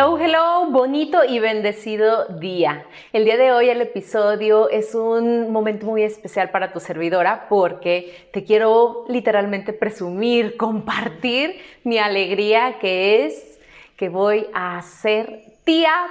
Hello, hello, bonito y bendecido día. El día de hoy el episodio es un momento muy especial para tu servidora porque te quiero literalmente presumir, compartir mi alegría que es que voy a hacer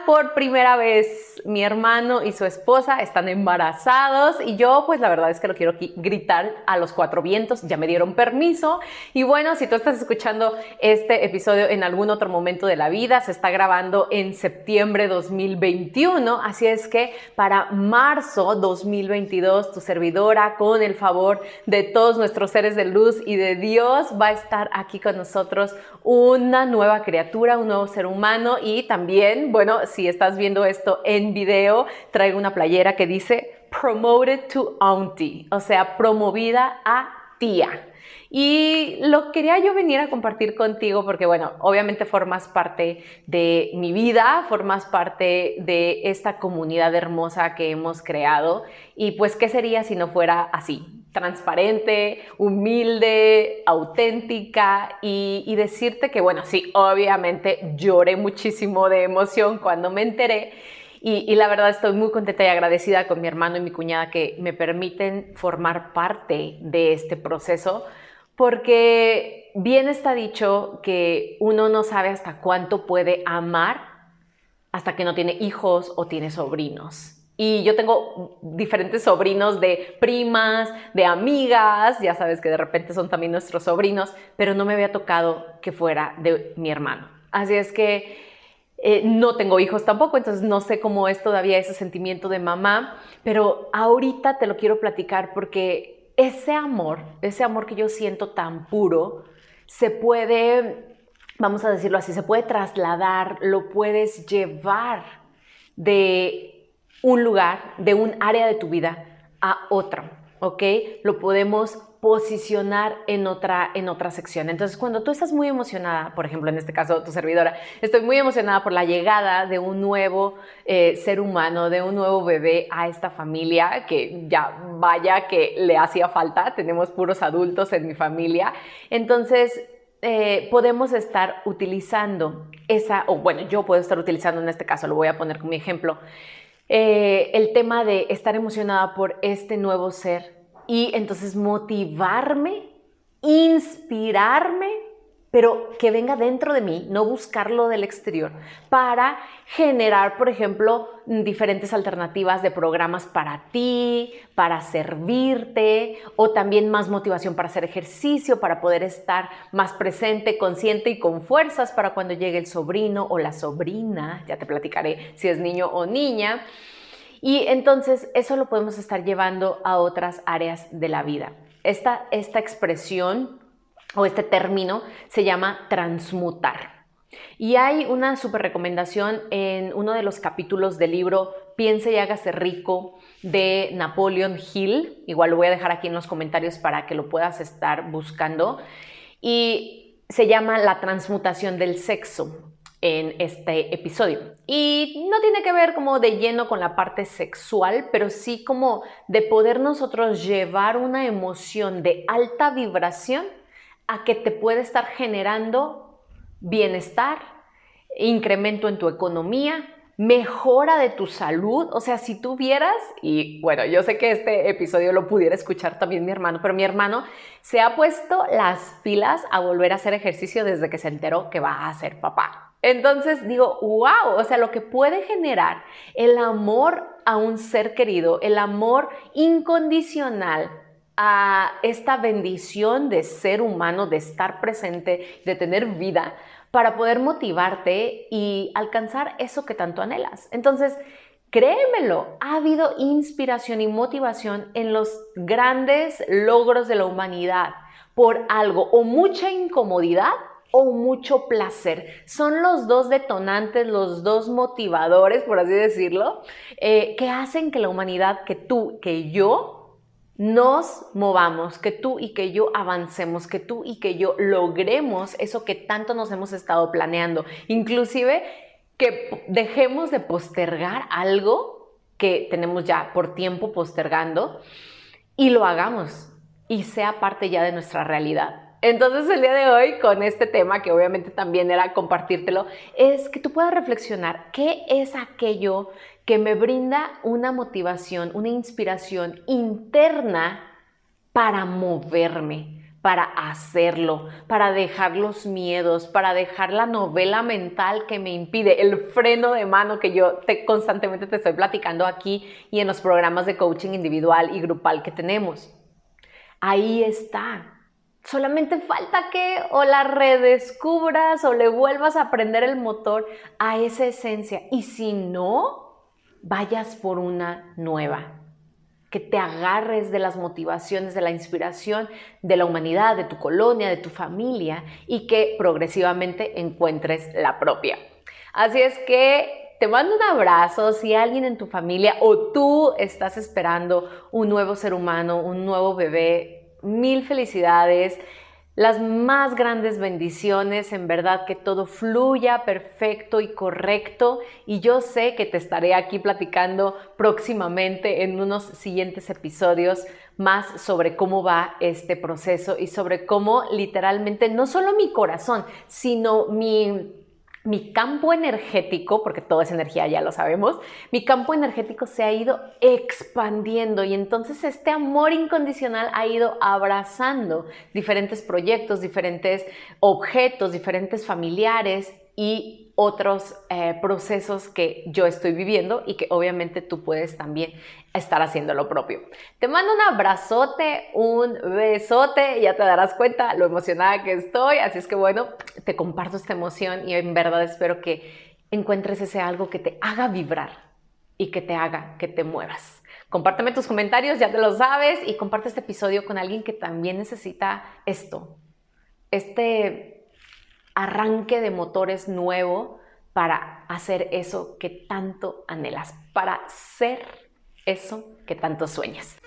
por primera vez. Mi hermano y su esposa están embarazados y yo pues la verdad es que lo quiero gritar a los cuatro vientos, ya me dieron permiso y bueno, si tú estás escuchando este episodio en algún otro momento de la vida, se está grabando en septiembre 2021, así es que para marzo 2022 tu servidora con el favor de todos nuestros seres de luz y de Dios va a estar aquí con nosotros una nueva criatura, un nuevo ser humano y también bueno, si estás viendo esto en video, traigo una playera que dice Promoted to Auntie, o sea, promovida a tía. Y lo quería yo venir a compartir contigo porque, bueno, obviamente formas parte de mi vida, formas parte de esta comunidad hermosa que hemos creado. Y pues, ¿qué sería si no fuera así? Transparente, humilde, auténtica y, decirte que, bueno, sí, obviamente lloré muchísimo de emoción cuando me enteré y, la verdad estoy muy contenta y agradecida con mi hermano y mi cuñada que me permiten formar parte de este proceso porque bien está dicho que uno no sabe hasta cuánto puede amar hasta que no tiene hijos o tiene sobrinos. Y yo tengo diferentes sobrinos de primas, de amigas, ya sabes que de repente son también nuestros sobrinos, pero no me había tocado que fuera de mi hermano. Así es que eh, no tengo hijos tampoco, entonces no sé cómo es todavía ese sentimiento de mamá, pero ahorita te lo quiero platicar porque ese amor, ese amor que yo siento tan puro, se puede, vamos a decirlo así, se puede trasladar, lo puedes llevar de un lugar, de un área de tu vida a otra, ¿ok? Lo podemos posicionar en otra, en otra sección. Entonces, cuando tú estás muy emocionada, por ejemplo, en este caso tu servidora, estoy muy emocionada por la llegada de un nuevo eh, ser humano, de un nuevo bebé a esta familia, que ya vaya que le hacía falta, tenemos puros adultos en mi familia. Entonces, eh, podemos estar utilizando esa, o bueno, yo puedo estar utilizando en este caso, lo voy a poner como ejemplo, eh, el tema de estar emocionada por este nuevo ser y entonces motivarme, inspirarme pero que venga dentro de mí, no buscarlo del exterior, para generar, por ejemplo, diferentes alternativas de programas para ti, para servirte, o también más motivación para hacer ejercicio, para poder estar más presente, consciente y con fuerzas para cuando llegue el sobrino o la sobrina, ya te platicaré si es niño o niña. Y entonces eso lo podemos estar llevando a otras áreas de la vida. Esta, esta expresión o este término se llama transmutar. Y hay una super recomendación en uno de los capítulos del libro Piense y hágase rico de Napoleon Hill. Igual lo voy a dejar aquí en los comentarios para que lo puedas estar buscando. Y se llama La transmutación del sexo en este episodio. Y no tiene que ver como de lleno con la parte sexual, pero sí como de poder nosotros llevar una emoción de alta vibración a que te puede estar generando bienestar, incremento en tu economía, mejora de tu salud. O sea, si tú vieras, y bueno, yo sé que este episodio lo pudiera escuchar también mi hermano, pero mi hermano se ha puesto las pilas a volver a hacer ejercicio desde que se enteró que va a ser papá. Entonces digo, wow, o sea, lo que puede generar el amor a un ser querido, el amor incondicional a esta bendición de ser humano, de estar presente, de tener vida, para poder motivarte y alcanzar eso que tanto anhelas. Entonces, créemelo, ha habido inspiración y motivación en los grandes logros de la humanidad por algo o mucha incomodidad o mucho placer. Son los dos detonantes, los dos motivadores, por así decirlo, eh, que hacen que la humanidad, que tú, que yo, nos movamos, que tú y que yo avancemos, que tú y que yo logremos eso que tanto nos hemos estado planeando. Inclusive que dejemos de postergar algo que tenemos ya por tiempo postergando y lo hagamos y sea parte ya de nuestra realidad. Entonces el día de hoy con este tema, que obviamente también era compartírtelo, es que tú puedas reflexionar qué es aquello que me brinda una motivación, una inspiración interna para moverme, para hacerlo, para dejar los miedos, para dejar la novela mental que me impide, el freno de mano que yo te, constantemente te estoy platicando aquí y en los programas de coaching individual y grupal que tenemos. Ahí está Solamente falta que o la redescubras o le vuelvas a prender el motor a esa esencia. Y si no, vayas por una nueva. Que te agarres de las motivaciones, de la inspiración de la humanidad, de tu colonia, de tu familia y que progresivamente encuentres la propia. Así es que te mando un abrazo si alguien en tu familia o tú estás esperando un nuevo ser humano, un nuevo bebé, mil felicidades, las más grandes bendiciones, en verdad que todo fluya perfecto y correcto y yo sé que te estaré aquí platicando próximamente en unos siguientes episodios más sobre cómo va este proceso y sobre cómo literalmente no solo mi corazón, sino mi mi campo energético, porque todo es energía, ya lo sabemos, mi campo energético se ha ido expandiendo y entonces este amor incondicional ha ido abrazando diferentes proyectos, diferentes objetos, diferentes familiares y otros eh, procesos que yo estoy viviendo y que obviamente tú puedes también estar haciendo lo propio. Te mando un abrazote, un besote, ya te darás cuenta lo emocionada que estoy, así es que bueno, te comparto esta emoción y en verdad espero que encuentres ese algo que te haga vibrar y que te haga que te muevas. Compárteme tus comentarios, ya te lo sabes, y comparte este episodio con alguien que también necesita esto, este arranque de motores nuevo para hacer eso que tanto anhelas, para ser eso que tanto sueñas.